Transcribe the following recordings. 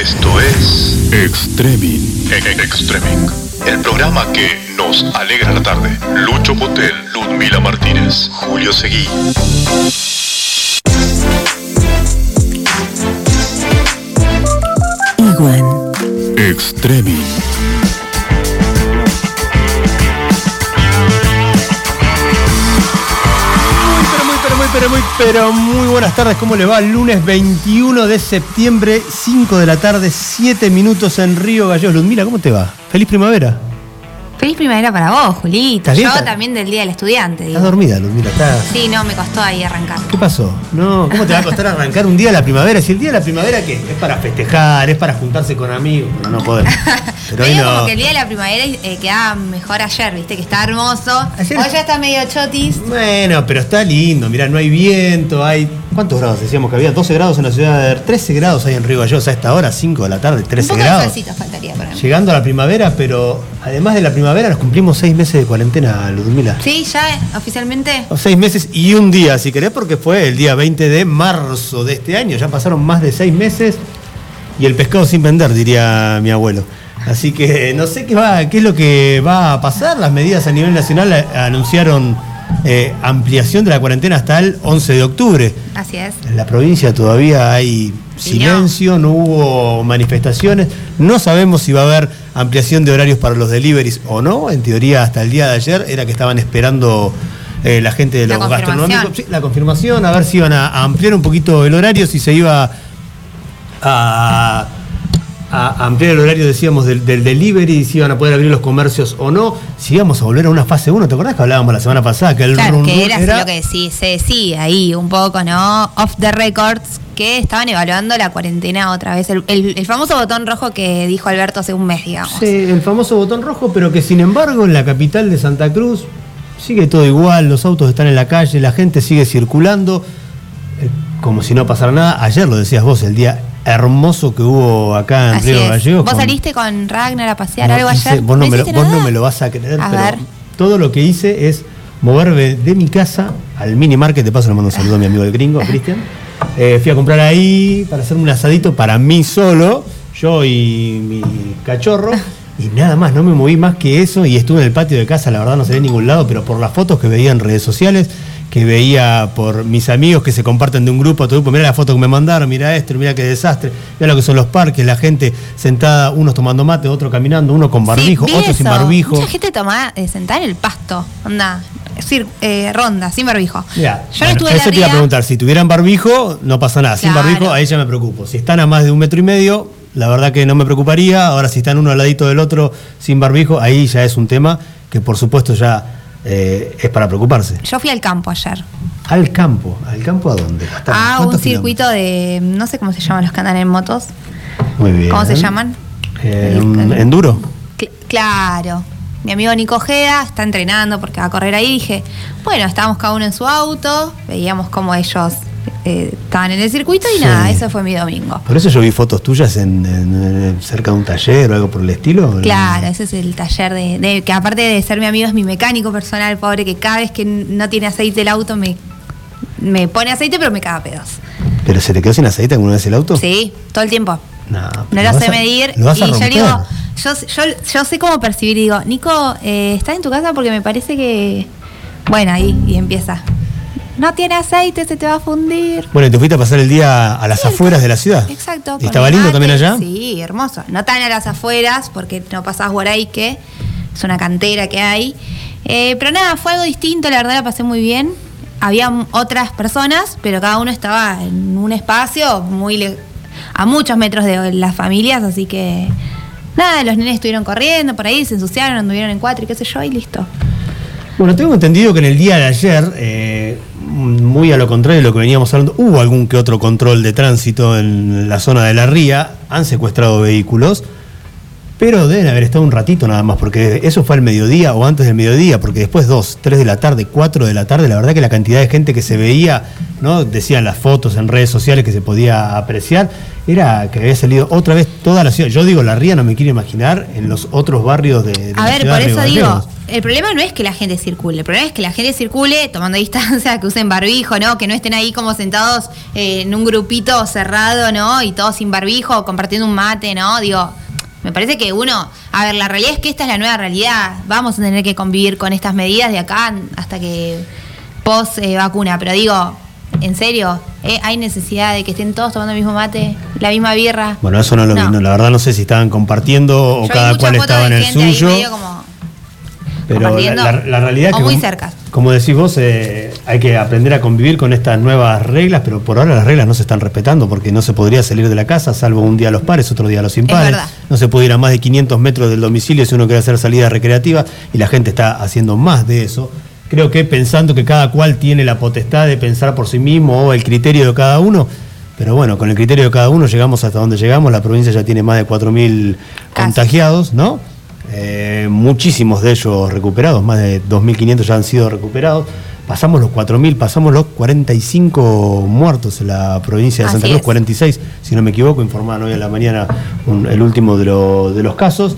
Esto es Extreming. Extreming, el programa que nos alegra la tarde. Lucho Potel, Ludmila Martínez, Julio Seguí. Iguan. Extreming. Pero muy, pero muy, buenas tardes. ¿Cómo le va? Lunes 21 de septiembre, 5 de la tarde, 7 minutos en Río Gallegos. Ludmila, ¿cómo te va? Feliz primavera. Feliz primavera para vos, Julito. Yo ¿Estás- también del Día del Estudiante, digo. ¿Estás dormida, Ludmila? ¿Estás... Sí, no, me costó ahí arrancar. ¿Qué pasó? No, ¿cómo te va a costar arrancar un día de la primavera? Si el día de la primavera, ¿qué? Es para festejar, es para juntarse con amigos. Pero no podemos. Pero hoy no. como que el Día de la Primavera eh, quedaba mejor ayer, viste, que está hermoso. Ayer- Hoy ya está medio chotis. Bueno, pero está lindo. Mirá, no hay viento, hay. ¿Cuántos grados decíamos que había? 12 grados en la ciudad de 13 grados hay en Río Gallegos a esta hora, 5 de la tarde, Un 13 poco grados. de faltaría. Llegando a la primavera, pero además de la primavera nos cumplimos seis meses de cuarentena, Ludmila. Sí, ya eh, oficialmente. O Seis meses y un día, si querés, porque fue el día 20 de marzo de este año. Ya pasaron más de seis meses y el pescado sin vender, diría mi abuelo. Así que no sé qué, va, qué es lo que va a pasar. Las medidas a nivel nacional eh, anunciaron eh, ampliación de la cuarentena hasta el 11 de octubre. Así es. En la provincia todavía hay silencio, no. hubo manifestaciones, no sabemos si va a haber ampliación de horarios para los deliveries o no. En teoría, hasta el día de ayer era que estaban esperando eh, la gente de los gastronómicos. Sí, la confirmación, a ver si iban a, a ampliar un poquito el horario, si se iba a, a ampliar el horario, decíamos, del, del delivery, si iban a poder abrir los comercios o no, si íbamos a volver a una fase 1. ¿Te acordás que hablábamos la semana pasada? Que el Claro, run que run era, así lo que sí, se decía ahí un poco, ¿no? Off the records, que estaban evaluando la cuarentena otra vez. El, el- el famoso botón rojo que dijo Alberto hace un mes, digamos. Sí, el famoso botón rojo, pero que sin embargo en la capital de Santa Cruz sigue todo igual, los autos están en la calle, la gente sigue circulando, eh, como si no pasara nada. Ayer lo decías vos, el día hermoso que hubo acá en Así Río. Gallegos. ¿Vos con- saliste con Ragnar a pasear No, algo ayer? Vos, no me, lo, hiciste vos no nada? me lo vas a creer, A pero ver. todo lo que hice es moverme de mi casa al mini market. De paso le mando un saludo a mi amigo el gringo, a Cristian. Eh, fui a comprar ahí para hacerme un asadito para mí solo, yo y mi cachorro. Y nada más, no me moví más que eso y estuve en el patio de casa, la verdad no salí en ningún lado, pero por las fotos que veía en redes sociales, que veía por mis amigos que se comparten de un grupo a otro grupo, mira la foto que me mandaron, mira esto, mira qué desastre, mira lo que son los parques, la gente sentada, unos tomando mate, otro caminando, uno con barbijo, Sí, otro sin barbijo. Mucha gente tomada eh, sentada en el pasto. Onda, es decir, eh, ronda, sin barbijo. Mirá, Yo no estuve eso te iba a preguntar, si tuvieran barbijo, no pasa nada. Sin Claro. barbijo, a ella me preocupo. Si están a más de un metro y medio, la verdad que no me preocuparía. Ahora, si están uno al ladito del otro sin barbijo, ahí ya es un tema que por supuesto ya eh, es para preocuparse. Yo fui al campo ayer. Al campo, ¿al campo a dónde? A un ¿cuántos circuito de. No sé cómo se llaman los que andan en motos. Muy bien. ¿Cómo se llaman? Eh, El- un el- enduro. Cl- claro. Mi amigo Nico Ojeda está entrenando porque va a correr ahí. Dije, bueno, estábamos cada uno en su auto, veíamos cómo ellos eh, estaban en el circuito y Sí. nada, eso fue mi domingo. Por eso yo vi fotos tuyas en, en- en- cerca de un taller o algo por el estilo. Claro, ese es el taller de, de- que aparte de ser mi amigo es mi mecánico personal, pobre, que cada vez que no tiene aceite el auto me, me pone aceite pero me caga a pedos. ¿Pero se te quedó sin aceite alguna vez el auto? Sí, todo el tiempo. No, No lo vas sé a- medir. lo y yo digo, yo, yo, yo sé cómo percibir. Digo, Nico, eh, ¿estás en tu casa? Porque me parece que. Bueno, ahí, y empieza. No tiene aceite, se te va a fundir. Bueno, y te fuiste a pasar el día a las Sí, afueras de la ciudad. Exacto. ¿Y estaba lindo también allá? Sí, hermoso. No tan a las afueras, porque no pasás por ahí, que es una cantera que hay. Eh, pero nada, fue algo distinto, la verdad la pasé muy bien. Había otras personas, pero cada uno estaba en un espacio muy le- a muchos metros de las familias, así que nada, los nenes estuvieron corriendo por ahí, se ensuciaron, anduvieron en cuatro y qué sé yo, y listo. Bueno, tengo entendido que en el día de ayer, eh, muy a lo contrario de lo que veníamos hablando, hubo algún que otro control de tránsito en la zona de la ría, han secuestrado vehículos, pero deben haber estado un ratito nada más, porque eso fue al mediodía o antes del mediodía, porque después dos, tres de la tarde, cuatro de la tarde, la verdad que la cantidad de gente que se veía, ¿no? Decían las fotos en redes sociales que se podía apreciar, era que había salido otra vez toda la ciudad. Yo digo, la ría no me quiero imaginar en los otros barrios de, de A la ver, por eso digo, el problema no es que la gente circule, el problema es que la gente circule tomando distancia, que usen barbijo, ¿no? Que no estén ahí como sentados eh, en un grupito cerrado, ¿no? Y todos sin barbijo, compartiendo un mate, ¿no? Digo, me parece que uno, a ver, la realidad es que esta es la nueva realidad. Vamos a tener que convivir con estas medidas de acá hasta que post eh, vacuna, pero digo, en serio, ¿eh? hay necesidad de que estén todos tomando el mismo mate, la misma birra. Bueno, eso no lo vi, no, la verdad no sé si estaban compartiendo o Yo cada cual estaba en el suyo. como Pero la, la- la realidad es o que, muy cerca. Como decís vos, eh, hay que aprender a convivir con estas nuevas reglas, pero por ahora las reglas no se están respetando porque no se podría salir de la casa, salvo un día a los pares, otro día a los impares. No se puede ir a más de 500 metros del domicilio si uno quiere hacer salida recreativa y la gente está haciendo más de eso. Creo que pensando que cada cual tiene la potestad de pensar por sí mismo o el criterio de cada uno. Pero bueno, con el criterio de cada uno llegamos hasta donde llegamos. La provincia ya tiene más de 4.000 Casos. contagiados, ¿no? Eh, muchísimos de ellos recuperados, más de 2.500 ya han sido recuperados. Pasamos los 4.000, pasamos los 45 muertos en la provincia de Así Santa Cruz, es. 46, si no me equivoco, informaban hoy en la mañana un- el último de, lo- de los casos.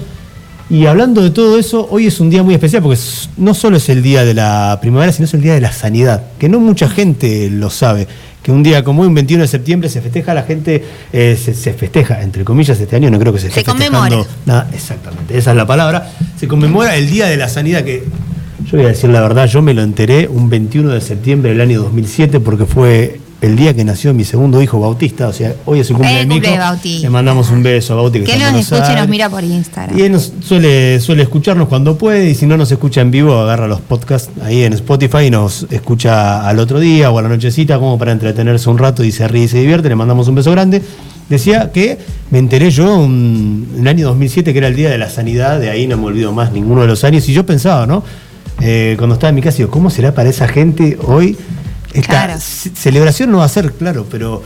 Y hablando de todo eso, hoy es un día muy especial porque no solo es el día de la primavera, sino es el día de la sanidad, que no mucha gente lo sabe. Que un día como hoy, un 21 de septiembre, se festeja, la gente eh, se, se festeja, entre comillas, este año no creo que se esté Se festejando nada. Exactamente, esa es la palabra. Se conmemora el Día de la Sanidad, que yo voy a decir la verdad, yo me lo enteré un 21 de septiembre del año 2007 porque fue el día que nació mi segundo hijo Bautista, o sea, hoy es su cumple Eh, de mi cumple hijo. de Bauti. Le mandamos un beso a Bauti que, Que nos escuche y nos mira por Instagram. Y él nos suele, suele escucharnos cuando puede y si no nos escucha en vivo, agarra los podcasts ahí en Spotify y nos escucha al otro día o a la nochecita como para entretenerse un rato y se ríe y se divierte. Le mandamos un beso grande. Decía que me enteré yo un- en el año 2007 que era el Día de la Sanidad, de ahí no me olvido más ninguno de los años y yo pensaba, ¿no? Eh, cuando estaba en mi casa, digo, ¿cómo será para esa gente hoy? Esta Claro. ce- celebración no va a ser, claro, pero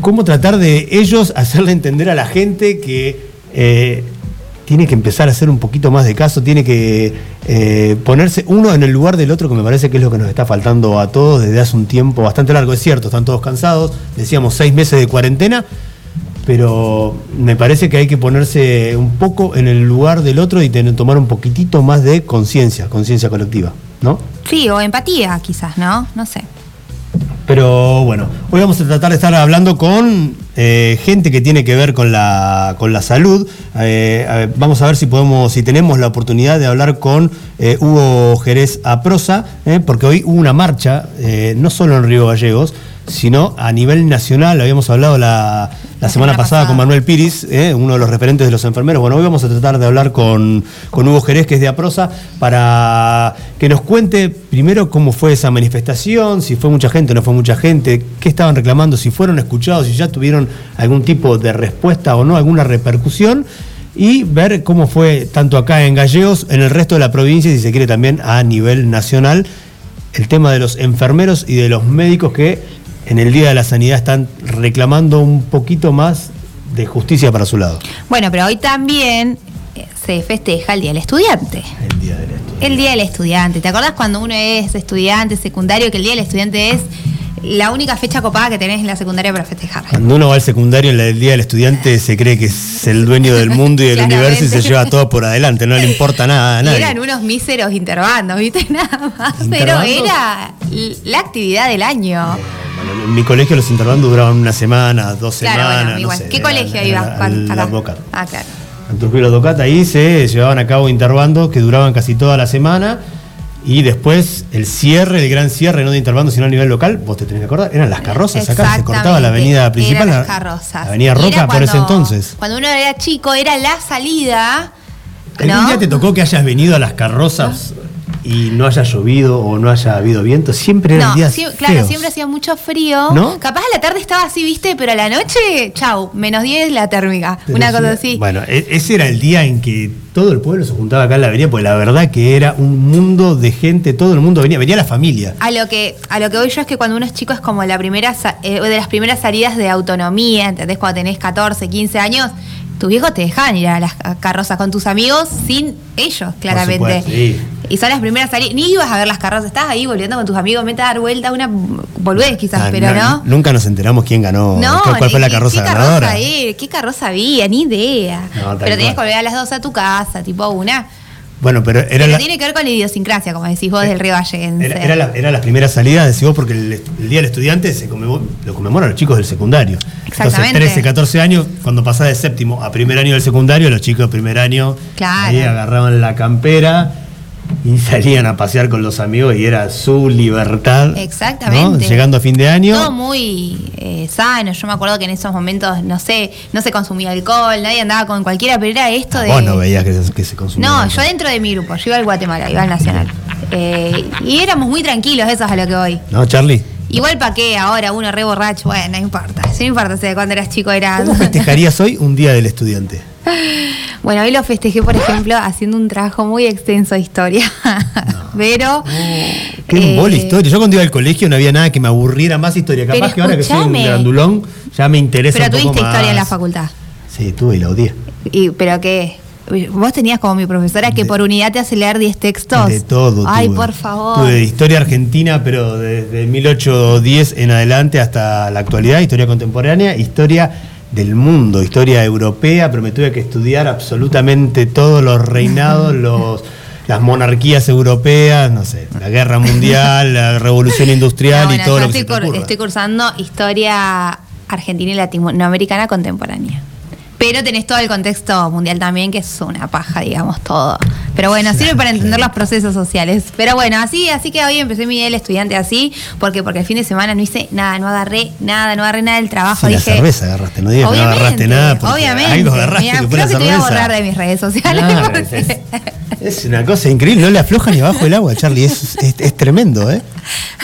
cómo tratar de ellos hacerle entender a la gente que eh, tiene que empezar a hacer un poquito más de caso, tiene que eh, ponerse uno en el lugar del otro, que me parece que es lo que nos está faltando a todos desde hace un tiempo bastante largo. Es cierto, están todos cansados, decíamos seis meses de cuarentena, pero me parece que hay que ponerse un poco en el lugar del otro y tener- tomar un poquitito más de conciencia, conciencia colectiva, ¿no? Sí, o empatía quizás, ¿no? No sé. Pero bueno, hoy vamos a tratar de estar hablando con eh, gente que tiene que ver con la, con la salud. Eh, vamos a ver si podemos, si tenemos la oportunidad de hablar con eh, Hugo Jerez Aprosa, porque hoy hubo una marcha, no solo en Río Gallegos, sino a nivel nacional. Habíamos hablado la, la semana semana pasada, pasada. con Manuel Piris, eh, uno de los referentes de los enfermeros. Bueno, hoy vamos a tratar de hablar con, con Hugo Jerez, que es de Aprosa, para que nos cuente primero cómo fue esa manifestación, si fue mucha gente o no fue mucha gente, qué estaban reclamando, si fueron escuchados, si ya tuvieron algún tipo de respuesta o no, alguna repercusión. Y ver cómo fue tanto acá en Gallegos, en el resto de la provincia y si se quiere también a nivel nacional, el tema de los enfermeros y de los médicos que en el Día de la Sanidad están reclamando un poquito más de justicia para su lado. Bueno, pero hoy también eh, se festeja el Día del Estudiante. El Día del Estudiante. El Día del Estudiante. ¿Te acordás cuando uno es estudiante secundario que el Día del Estudiante es la única fecha copada que tenés en la secundaria para festejar? Cuando uno va al secundario en el Día del Estudiante se cree que es el dueño del mundo y del universo y se lleva todo por adelante, no le importa nada a Y nadie. eran unos míseros interbandos, ¿viste? Nada más. Pero era la actividad del año. Bueno, en mi colegio los interbandos duraban una semana, dos Claro, semanas. bueno, no igual. sé, ¿Qué colegio ibas? Ah, claro. En Trujillo Advocat ahí se llevaban a cabo interbandos que duraban casi toda la semana. Y después el cierre, el gran cierre, no de intervando, sino a nivel local, vos te tenés que acordar, eran las carrozas acá, se cortaba la avenida principal, eran las carrozas. la avenida Roca por ese entonces. Cuando uno era chico, era la salida. ¿Algún ¿no? día te tocó que hayas venido a las carrozas y no haya llovido o no haya habido viento? Siempre eran No, días sí, claro, feos. siempre hacía mucho frío. ¿No? Capaz a la tarde estaba así, viste, pero a la noche, chau, menos 10 la térmica. Pero una cosa así. Bueno, e- ese era el día en que todo el pueblo se juntaba acá en la avenida, porque la verdad que era un mundo de gente, todo el mundo venía, venía la familia. A lo que a lo que voy yo es que cuando uno es chico es como la primera eh, de las primeras salidas de autonomía, ¿entendés? Cuando tenés 14, 15 años, tus viejos te dejaban ir a las carrozas con tus amigos sin ellos, claramente. supuesto, sí. Y son las primeras salidas. Ni ibas a ver las carrozas, estabas ahí volviendo con tus amigos, mete a dar vuelta, una boludez quizás, Ah, pero no. Nunca nos enteramos quién ganó. No, cuál, fue la carroza ¿qué ganadora. carroza? ¿Qué carroza había? Ni idea. No, pero tenías que volver a las dos a tu casa, tipo una. Bueno, pero era Pero la, tiene que ver con la idiosincrasia, como decís vos, del río Valleguense. era, era la, era las primeras salidas, decís vos, porque el, el Día del Estudiante se lo conmemoran los chicos del secundario. Exactamente. Entonces, 13, 14 años, cuando pasás de séptimo a primer año del secundario, los chicos de primer año Claro. ahí agarraban la campera y salían a pasear con los amigos y era su libertad. Exactamente. ¿no? Llegando a fin de año. Todo muy eh, sano. Yo me acuerdo que en esos momentos, no sé, no se consumía alcohol, nadie andaba con cualquiera, pero era esto de. Vos no veías que se, que se consumía. No, alcohol. yo dentro de mi grupo, yo iba al Guatemala, iba al Nacional. Eh, y éramos muy tranquilos, eso es a lo que voy. ¿No, Charlie? Igual para qué, ahora uno re borracho, bueno, no importa. No importa si de cuando eras chico era. ¿Cómo festejarías hoy un Día del Estudiante? Bueno, hoy lo festejé, por ejemplo, haciendo un trabajo muy extenso de historia. Pero. Qué eh, embole historia. Yo cuando iba al colegio no había nada que me aburriera más historia. Capaz Pero que ahora que soy un grandulón ya me interesa Pero un poco tuviste historia en la más. facultad. Sí, tuve y la odié. Y, pero qué. Vos tenías como mi profesora que De- por unidad te hace leer 10 textos. De todo. Ay, tuve. por favor. Tuve historia argentina, pero desde 1810 en adelante hasta la actualidad, historia contemporánea, historia del mundo, historia europea, pero me tuve que estudiar absolutamente todos los reinados, los las monarquías europeas, no sé, la guerra mundial, la revolución industrial No, bueno, y todo lo que se estoy, te estoy cursando historia argentina y latinoamericana contemporánea. Pero tenés todo el contexto mundial también, que es una paja, digamos, todo. Pero bueno, sirve para entender los procesos sociales. Pero bueno, así, así que hoy empecé mi día del estudiante así, porque porque el fin de semana no hice nada, no agarré nada, no agarré nada del trabajo. Sí, la dije, cerveza agarraste, no digas que no agarraste nada. Obviamente. Algo agarraste Mira, que creo la que te voy a borrar de mis redes sociales. No, porque- es, es una cosa increíble, no le afloja ni abajo el agua, Charlie, es, es- es tremendo, ¿eh?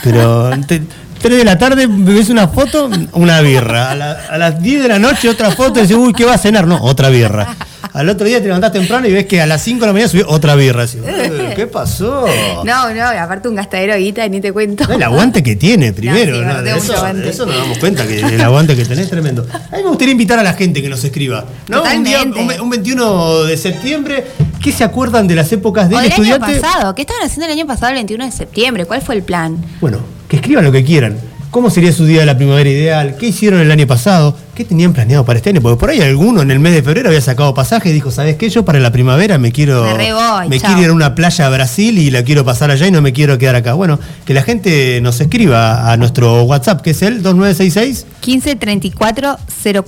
Pero te- 3 de la tarde ves una foto, una birra. A, la- a las 10 de la noche otra foto y dices, uy, ¿qué va a cenar? No, otra birra. Al otro día te levantás temprano y ves que a las 5 de la mañana subió otra birra. Decís, "Eh, ¿Qué pasó? No, no, aparte un gastadero de guita, ni te cuento. No, el aguante que tiene primero, sí, ¿no? de, eso, aguante. de eso nos damos cuenta que el aguante que tenés es tremendo. A mí me gustaría invitar a la gente que nos escriba. ¿no? Un, día- un ve- un 21 de septiembre, ¿qué se acuerdan de las épocas del O año estudiante? pasado. ¿Qué estaban haciendo el año pasado, el 21 de septiembre? ¿Cuál fue el plan? Bueno, que escriban lo que quieran. ¿Cómo sería su día de la primavera ideal? ¿Qué hicieron el año pasado? ¿Qué tenían planeado para este año? Porque por ahí alguno en el mes de febrero había sacado pasaje y dijo, ¿sabes qué? Yo para la primavera me quiero Me voy, quiero ir a una playa a Brasil y la quiero pasar allá y no me quiero quedar acá. Bueno, que la gente nos escriba a nuestro WhatsApp, que es el 2966 15 34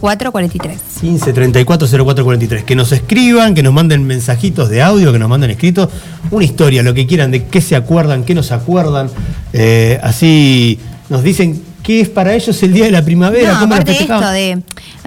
04 43. 15 34 04 43. Que nos escriban, que nos manden mensajitos de audio, que nos manden escritos, una historia, lo que quieran, de qué se acuerdan, qué nos acuerdan. Eh, así nos dicen qué es para ellos el día de la primavera, No, cómo aparte de esto de.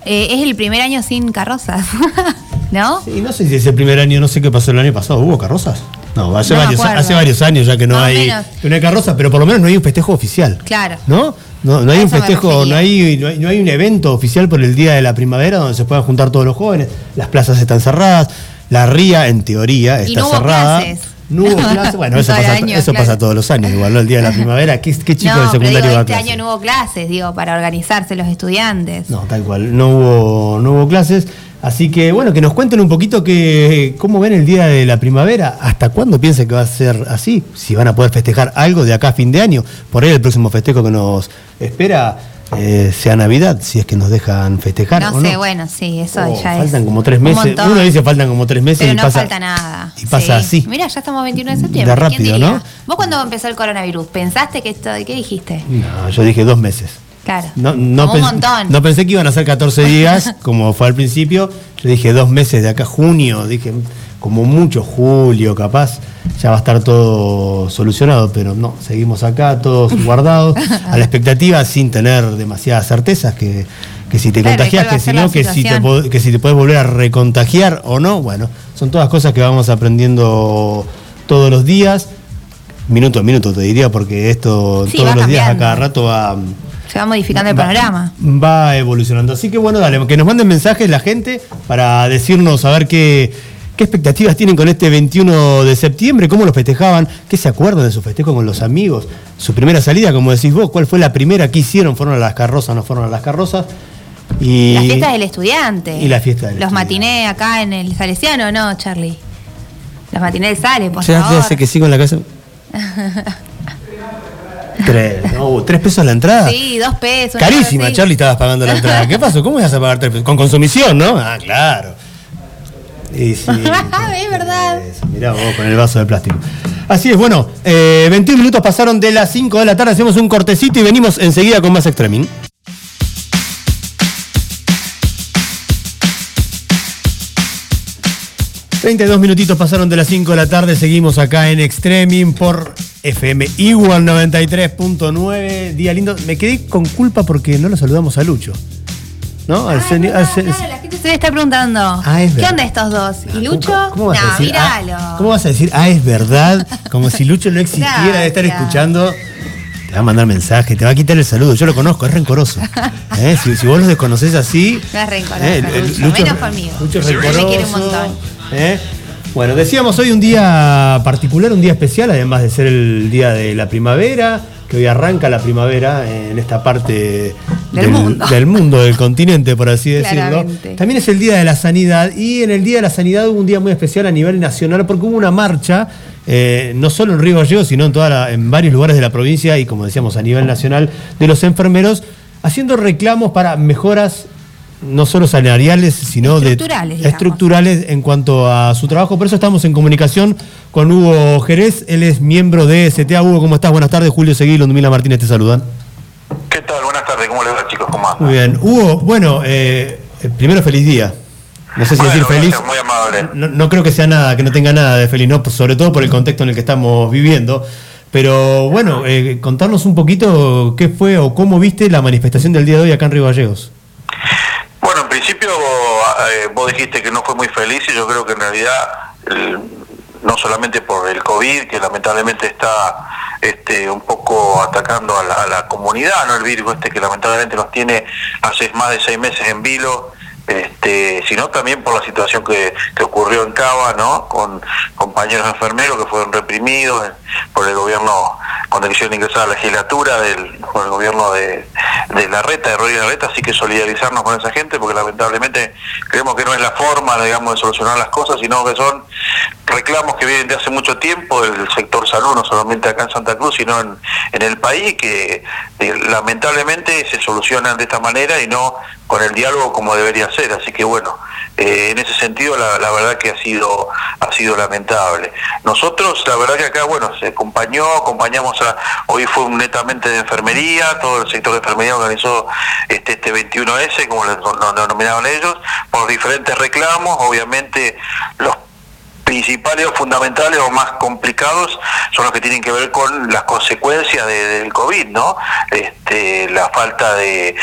eh, es el primer año sin carrozas. ¿No? Sí, no sé si es el primer año, no sé qué pasó el año pasado. ¿Hubo carrozas? No, hace, No varios, hace varios años ya que no hay, que no hay carrozas, pero por lo menos no hay un festejo oficial. Claro. ¿No? No, no hay un festejo, no hay, no hay, no hay un evento oficial por el Día de la Primavera donde se puedan juntar todos los jóvenes. Las plazas están cerradas, la ría, en teoría, está Y no hubo cerrada. clases. No hubo clases. Bueno, eso, pasa, año, eso claro. pasa todos los años, igual, ¿no? El Día de la Primavera. ¿Qué, qué chico no, de pero secundario digo, va a este clase? año no hubo clases, digo, para organizarse los estudiantes. No, tal cual, no hubo, no hubo clases. Así que bueno, que nos cuenten un poquito que, cómo ven el día de la primavera, hasta cuándo piensan que va a ser así, si van a poder festejar algo de acá a fin de año. Por ahí el próximo festejo que nos espera eh, sea Navidad, si es que nos dejan festejar. no ¿o sé, no? bueno, sí, eso Oh, ya es. faltan como tres un meses. montón. Uno dice faltan como tres meses Pero y no pasa. falta nada. Y pasa Sí. así. Mira, ya estamos 21 de septiembre. De ¿quién rápido, diría? ¿no? ¿Vos cuando empezó el coronavirus, pensaste que esto, qué dijiste? No, yo dije dos meses. Claro. No, no, Como un montón. no pensé que iban a ser 14 días, como fue al principio. Yo dije dos meses de acá, junio, dije como mucho julio, capaz, ya va a estar todo solucionado, pero no, seguimos acá, todos guardados, a la expectativa, sin tener demasiadas certezas, que, que si te Claro, contagias, ¿cuál va que si no, que si, te, que si te puedes volver a recontagiar o no, bueno, son todas cosas que vamos aprendiendo todos los días. Minuto a minuto te diría, porque esto Sí, todos va los días a cada rato va, Se va modificando el Va- panorama. Va evolucionando. Así que bueno, dale, que nos manden mensajes la gente para decirnos a ver qué, qué expectativas tienen con este 21 de septiembre, cómo los festejaban, qué se acuerdan de su festejo con los amigos, su primera salida, como decís vos, cuál fue la primera que hicieron, fueron a las carrozas, no fueron a las carrozas. Y La fiesta del estudiante. Y la fiesta del Los matinés acá en el Salesiano, ¿no, Charlie? Los matinés de Sale, por Ya, favor. ya sé que sigo en la casa. tres, no, tres pesos la entrada. Sí, dos pesos. Carísima. Charlie, estabas pagando la entrada. ¿Qué pasó? ¿Cómo ibas a pagar tres pesos? Con consumición, ¿no? Ah, claro. Y sí, Es verdad. Eso, Mirá vos con el vaso de plástico. Así es, bueno, eh, 21 minutos pasaron de las 5 de la tarde, hacemos un cortecito y venimos enseguida con más Extreming. ...32 minutitos pasaron de las 5 de la tarde... ...seguimos acá en Extreming por FM Igual 93.9... ...día lindo... ...me quedé con culpa porque no lo saludamos a Lucho... ¿No? Al Ah, la gente se estar preguntando. Ah, es ¿Qué onda estos dos? ¿Y Lucho? ¿Cómo, cómo vas a decir? míralo. Ah, ¿Cómo vas a decir? Ah, es verdad. Como si Lucho no existiera de estar Gracias. escuchando. Te va a mandar mensaje, te va a quitar el saludo. Yo lo conozco, es rencoroso. ¿Eh? Si, si vos lo desconoces así. No es rencoroso, ¿eh? El- el- Lucho, menos conmigo. Lucho es Me quiere un rencoroso. montón. ¿eh? Bueno, decíamos hoy un día particular, un día especial, además de ser el día de la primavera, que hoy arranca la primavera en esta parte Del mundo. del mundo, del continente, por así decirlo. También es el Día de la Sanidad y en el Día de la Sanidad hubo un día muy especial a nivel nacional porque hubo una marcha, eh, no solo en Río Gallegos, sino en, toda la- en varios lugares de la provincia y como decíamos a nivel nacional de los enfermeros, haciendo reclamos para mejoras no solo salariales, sino de Estructurales, digamos. estructurales en cuanto a su trabajo. Por eso estamos en comunicación con Hugo Jerez, él es miembro de STA. Hugo, ¿cómo estás? Buenas tardes, Julio Seguí, Ludmila Martínez te saludan. ¿Qué tal? Buenas tardes, ¿cómo les va chicos? ¿Cómo andan? Muy bien. Hugo, bueno, eh, eh, primero feliz día. No sé si Bueno, decir feliz. gracias, muy amable. No, no creo que sea nada, que no tenga nada de feliz, ¿no? Sobre todo por el contexto en el que estamos viviendo. Pero bueno, eh, contarnos un poquito qué fue o cómo viste la manifestación del día de hoy acá en Río Gallegos. Eh, vos dijiste que no fue muy feliz y yo creo que en realidad no solamente por el COVID, que lamentablemente está este, un poco atacando a la, a la comunidad, ¿no? El virus este que lamentablemente nos tiene hace más de seis meses en vilo, este, sino también por la situación que, que ocurrió en Cava, ¿no? Con compañeros enfermeros que fueron reprimidos eh, por el gobierno cuando quisieron ingresar a la legislatura del, por el gobierno de, de la reta, de Rodríguez Larreta, así que solidarizarnos con esa gente porque lamentablemente creemos que no es la forma, digamos, de solucionar las cosas, sino que son reclamos que vienen de hace mucho tiempo del sector salud, no solamente acá en Santa Cruz, sino en, en el país, que eh, lamentablemente se solucionan de esta manera y no con el diálogo como debería ser. Así que bueno, eh, en ese sentido la, verdad que ha sido, ha sido lamentable. Nosotros, la verdad que acá, bueno, se acompañó, acompañamos a, hoy fue un netamente de enfermería, todo el sector de enfermería organizó este, este 21S, como lo, lo denominaban ellos, por diferentes reclamos, obviamente los principales o fundamentales o más complicados son los que tienen que ver con las consecuencias de- del COVID, ¿no? Este, la falta de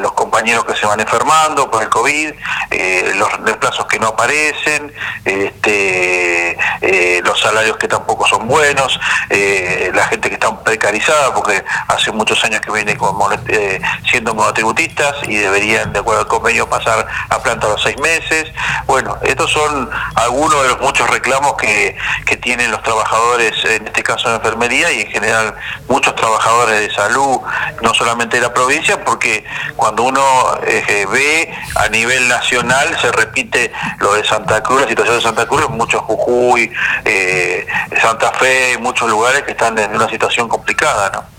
los compañeros que se van enfermando por el COVID, eh, los desplazos que no aparecen, este, eh, los salarios que tampoco son buenos, eh, la gente que está precarizada porque hace muchos años que viene siendo monotributistas y deberían, de acuerdo al convenio, pasar a planta a los seis meses. Bueno, estos son algunos de los muchos reclamos que, que tienen los trabajadores, en este caso de enfermería y en general muchos trabajadores de salud, no solamente de la provincia, porque cuando uno eh, ve a nivel nacional se repite lo de Santa Cruz, la situación de Santa Cruz, en muchos Jujuy, eh, Santa Fe, muchos lugares que están en una situación complicada, ¿no?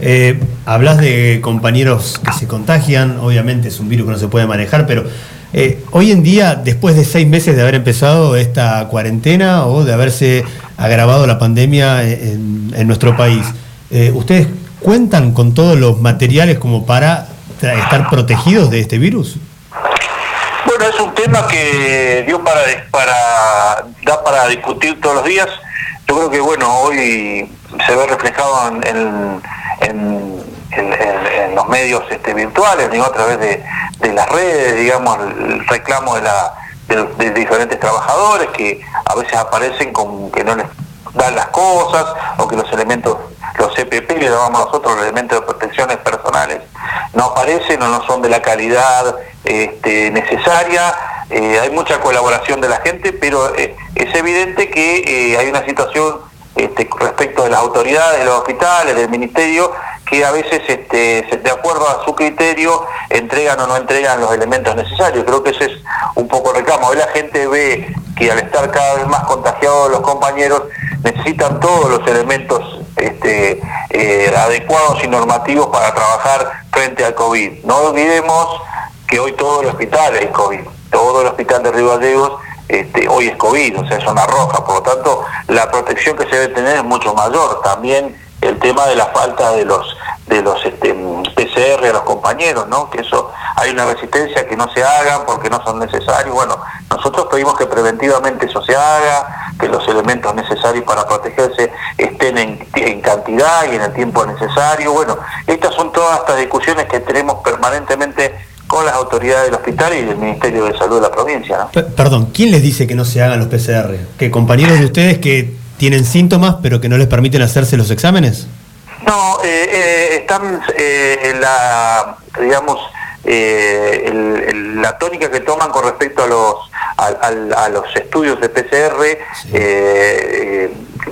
Eh, hablas de compañeros que se contagian, obviamente es un virus que no se puede manejar, pero eh, hoy en día, después de seis meses de haber empezado esta cuarentena o de haberse agravado la pandemia en, nuestro país, eh, ¿ustedes cuentan con todos los materiales como para estar protegidos de este virus? Bueno, es un tema que dio para, para da para discutir todos los días. Yo creo que bueno, hoy se ve reflejado en los medios este, virtuales, digo, a través de, de las redes, digamos, el reclamo de, la, de, diferentes trabajadores que a veces aparecen con que no les dan las cosas o que los elementos, los EPP, le llamamos nosotros los elementos de protecciones personales, no aparecen o no son de la calidad este, necesaria. Eh, hay mucha colaboración de la gente, pero eh, es evidente que eh, hay una situación este, respecto de las autoridades, de los hospitales, del ministerio, que a veces, este, de acuerdo a su criterio, entregan o no entregan los elementos necesarios. Creo que ese es un poco el reclamo. Hoy la gente ve que al estar cada vez más contagiados los compañeros, necesitan todos los elementos este, eh, adecuados y normativos para trabajar frente al COVID. No olvidemos que hoy todo el hospital es COVID, todo el hospital de Río Gallegos este, hoy es COVID, o sea, es zona roja, por lo tanto la protección que se debe tener es mucho mayor. También el tema de la falta de los de los este, PCR a los compañeros, ¿no? Que eso hay una resistencia que no se hagan porque no son necesarios. Bueno, nosotros pedimos que preventivamente eso se haga, que los elementos necesarios para protegerse estén en cantidad y en el tiempo necesario. Bueno, estas son todas estas discusiones que tenemos permanentemente con las autoridades del hospital y del Ministerio de Salud de la provincia. Perdón, ¿quién les dice que no se hagan los PCR? ¿Que compañeros de ustedes que tienen síntomas pero que no les permiten hacerse los exámenes? No, eh, eh, están eh, en la, digamos, la tónica que toman con respecto a los a, los estudios de PCR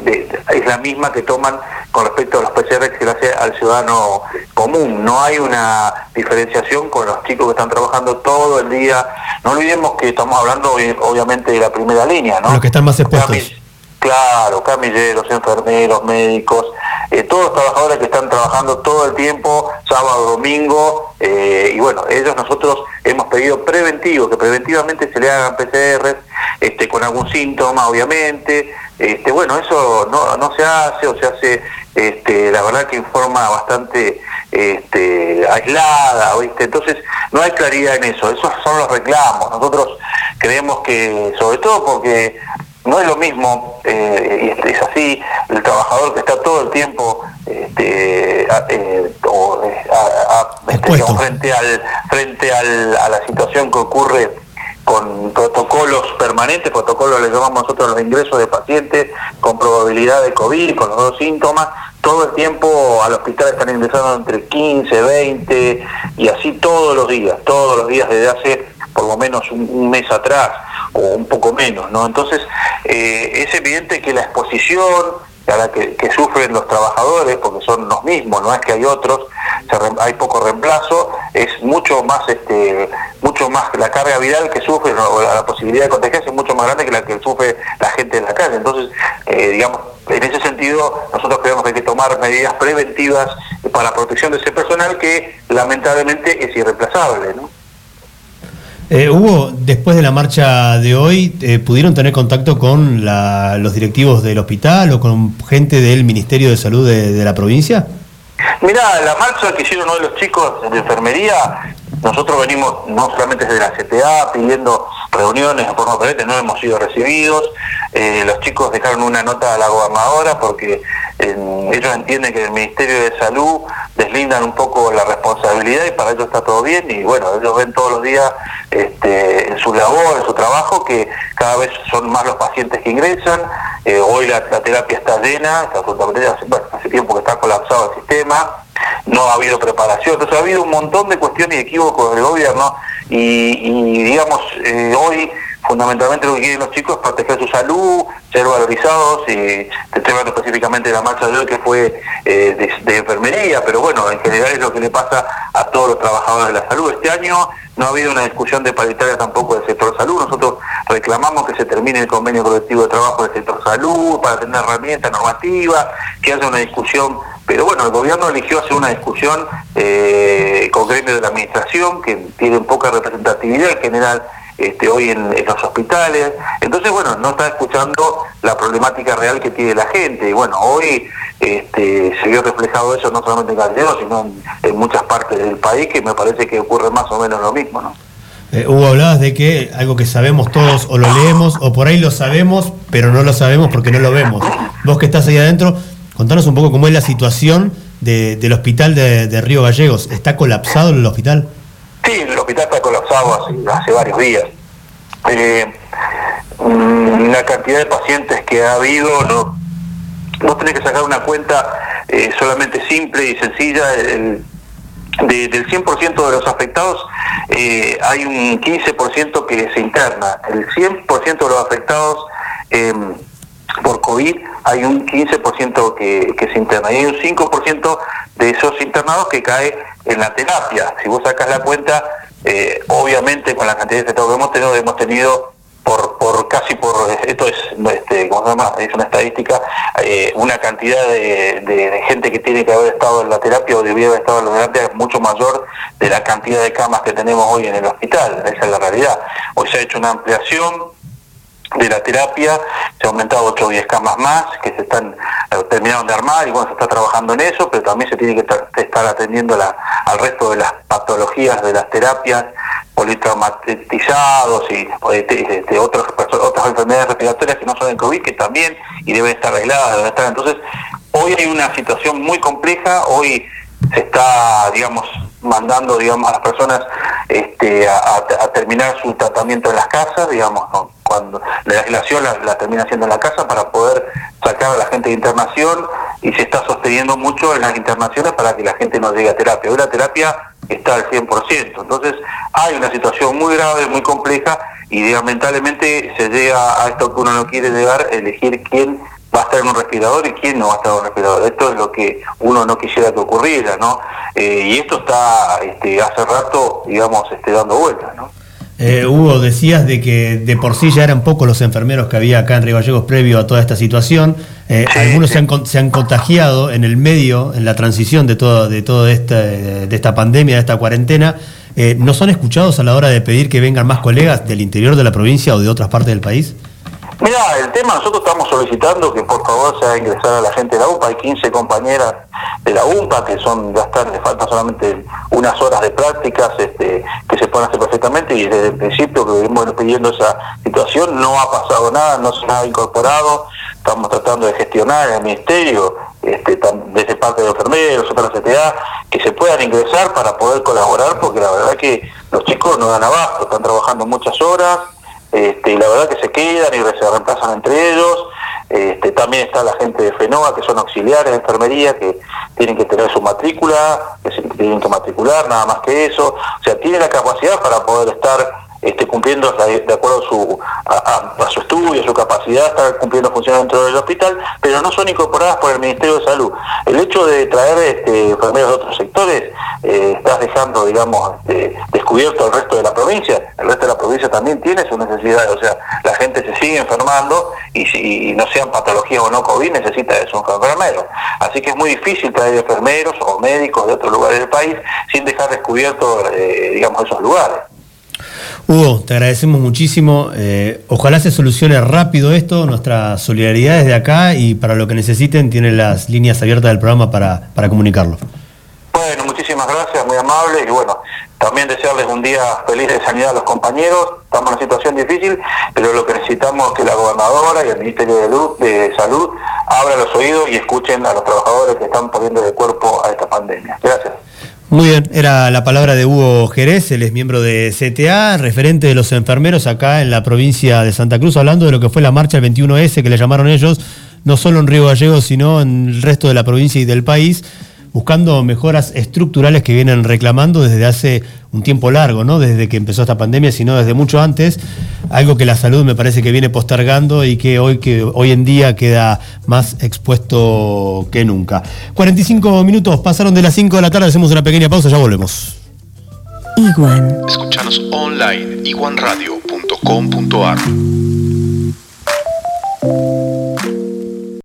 es la misma que toman con respecto a los PCR que se le hace al ciudadano común. No hay una diferenciación con los chicos que están trabajando todo el día. No olvidemos que estamos hablando obviamente de la primera línea, ¿no? Los que están más expuestos. Claro, camilleros, enfermeros, médicos, eh, todos los trabajadores que están trabajando todo el tiempo, sábado, domingo, eh, y bueno, ellos nosotros hemos pedido preventivo, que preventivamente se le hagan PCRs, este, con algún síntoma, obviamente, este, bueno, eso no, no se hace o se hace, este, la verdad que en forma bastante este, aislada, ¿viste? Entonces, no hay claridad en eso, esos son los reclamos, nosotros creemos que, sobre todo porque no es lo mismo, eh, y es así, el trabajador que está todo el tiempo este, eh, este frente, al, frente al, a la situación que ocurre con protocolos permanentes, protocolos le llamamos nosotros los ingresos de pacientes con probabilidad de COVID, con los dos síntomas, todo el tiempo al hospital están ingresando entre 15, 20 y así todos los días, todos los días desde hace por lo menos un mes atrás o un poco menos, ¿no? Entonces, eh, es evidente que la exposición que, que, sufren los trabajadores, porque son los mismos, no es que hay otros, hay poco reemplazo, es mucho más, este, mucho más la carga viral que sufren o la posibilidad de contagiarse es mucho más grande que la que sufre la gente en la calle. Entonces, eh, digamos, en ese sentido, nosotros creemos que hay que tomar medidas preventivas para la protección de ese personal que lamentablemente es irreemplazable. Eh, Hugo, después de la marcha de hoy, eh, ¿pudieron tener contacto con los directivos del hospital o con gente del Ministerio de Salud de, la provincia? Mirá, la marcha que hicieron hoy los chicos de enfermería, nosotros venimos no solamente desde la CTA pidiendo reuniones de forma permanente, no hemos sido recibidos. Eh, los chicos dejaron una nota a la gobernadora porque ellos entienden que el Ministerio de Salud deslindan un poco la responsabilidad y para ellos está todo bien y bueno, ellos ven todos los días este, en su labor, en su trabajo, que cada vez son más los pacientes que ingresan. Eh, hoy la, terapia está llena, está absolutamente, hace, hace tiempo que está colapsado el sistema, no ha habido preparación, entonces ha habido un montón de cuestiones y equívocos del gobierno y, digamos, eh, hoy fundamentalmente lo que quieren los chicos es proteger su salud, ser valorizados y te estoy hablando específicamente de la marcha de hoy que fue eh, de, enfermería, pero bueno, en general es lo que le pasa a todos los trabajadores de la salud. Este año no ha habido una discusión de paritaria tampoco del sector salud, nosotros reclamamos que se termine el convenio colectivo de trabajo del sector salud para tener herramientas normativas, que haya una discusión pero bueno, el gobierno eligió hacer una discusión eh, con gremios de la administración que tienen poca representatividad en general este, hoy en, los hospitales. Entonces, bueno, no está escuchando la problemática real que tiene la gente. Y bueno, hoy este, se vio reflejado eso no solamente en Caldero, sino en, muchas partes del país, que me parece que ocurre más o menos lo mismo, ¿no? Eh, Hugo, hablabas de que algo que sabemos todos o lo leemos o por ahí lo sabemos, pero no lo sabemos porque no lo vemos. Vos que estás ahí adentro, contanos un poco cómo es la situación del hospital de, Río Gallegos. ¿Está colapsado el hospital? Sí, el hospital está colapsado hace, varios días. Eh, mm, la cantidad de pacientes que ha habido, no, no tenés que sacar una cuenta eh, solamente simple y sencilla. del 100% de los afectados eh, hay un 15% que se interna. El 100% de los afectados por COVID hay un 15% que, que se interna y hay un 5% de esos internados que cae en la terapia. Si vos sacas la cuenta, eh, obviamente con la cantidad de infectados que hemos tenido, hemos tenido por, por casi por, esto es, este, ¿cómo se llama? Es una estadística, eh, una cantidad de, de, gente que tiene que haber estado en la terapia o debiera haber estado en la terapia es mucho mayor de la cantidad de camas que tenemos hoy en el hospital, esa es la realidad. Hoy se ha hecho una ampliación de la terapia, se ha aumentado 8 o 10 camas más que se están eh, terminando de armar y bueno, se está trabajando en eso, pero también se tiene que estar atendiendo al resto de las patologías de las terapias, politraumatizados y este, otros, otras enfermedades respiratorias que no son el COVID, que también y deben estar arregladas, deben estar. Entonces, hoy hay una situación muy compleja, hoy se está, digamos, mandando, digamos, a las personas este, a, terminar su tratamiento en las casas, digamos, cuando la legislación la, termina haciendo en la casa para poder sacar a la gente de internación y se está sosteniendo mucho en las internaciones para que la gente no llegue a terapia. Hoy la terapia está al 100%, entonces hay una situación muy grave, muy compleja y lamentablemente se llega a esto que uno no quiere llegar, elegir quién va a estar en un respirador y quién no va a estar en un respirador. Esto es lo que uno no quisiera que ocurriera, ¿no? Eh, y esto está este, hace rato, digamos, este, dando vueltas, ¿no? Eh, Hugo, decías de que de por sí ya eran pocos los enfermeros que había acá en Río Gallegos previo a toda esta situación. Eh, algunos Se, han, se, han, contagiado en el medio, en la transición de todo, de toda esta, de esta pandemia, de esta cuarentena. ¿No son escuchados a la hora de pedir que vengan más colegas del interior de la provincia o de otras partes del país? Mira, el tema, nosotros estamos solicitando que por favor se haga ingresar a la gente de la UMPA. Hay 15 compañeras de la UMPA que son, ya están, le faltan solamente unas horas de prácticas este, que se pueden hacer perfectamente y desde el principio que venimos pidiendo esa situación no ha pasado nada, no se ha incorporado. Estamos tratando de gestionar en el ministerio, este, desde parte de enfermeros, otras CTA, que se puedan ingresar para poder colaborar porque la verdad que los chicos no dan abasto, están trabajando muchas horas este, y la verdad que se quedan y se reemplazan entre ellos. Este, también está la gente de FENOA, que son auxiliares de enfermería, que tienen que tener su matrícula, que se tienen que matricular, nada más que eso. O sea, tienen la capacidad para poder estar este, cumpliendo de acuerdo a su, a, su estudio, a su capacidad, estar cumpliendo funciones dentro del hospital, pero no son incorporadas por el Ministerio de Salud. El hecho de traer este, enfermeros de otros sectores, eh, estás dejando, digamos, este, descubierto al resto de la provincia. El resto de la provincia también tiene sus necesidades, o sea, la gente se sigue enfermando y si no sean patologías o no COVID, necesita de su enfermero. Así que es muy difícil traer enfermeros o médicos de otros lugares del país sin dejar descubierto, eh, digamos, esos lugares. Hugo, te agradecemos muchísimo. Eh, ojalá se solucione rápido esto. Nuestra solidaridad desde acá y para lo que necesiten tienen las líneas abiertas del programa para, para comunicarlo. Bueno, muchísimas gracias, muy amable. Y bueno, también desearles un día feliz de sanidad a los compañeros. Estamos en una situación difícil, pero lo que necesitamos es que la gobernadora y el Ministerio de, de Salud abran los oídos y escuchen a los trabajadores que están poniendo de cuerpo a esta pandemia. Gracias. Muy bien, era la palabra de Hugo Jerez, él es miembro de CTA, referente de los enfermeros acá en la provincia de Santa Cruz, hablando de lo que fue la marcha el 21S que le llamaron ellos, no solo en Río Gallegos, sino en el resto de la provincia y del país buscando mejoras estructurales que vienen reclamando desde hace un tiempo largo, no desde que empezó esta pandemia, sino desde mucho antes, algo que la salud me parece que viene postergando y que hoy, que hoy en día queda más expuesto que nunca. 45 minutos pasaron de las 5 de la tarde, hacemos una pequeña pausa, ya volvemos. Iguan. Escuchanos online, iguanradio.com.ar.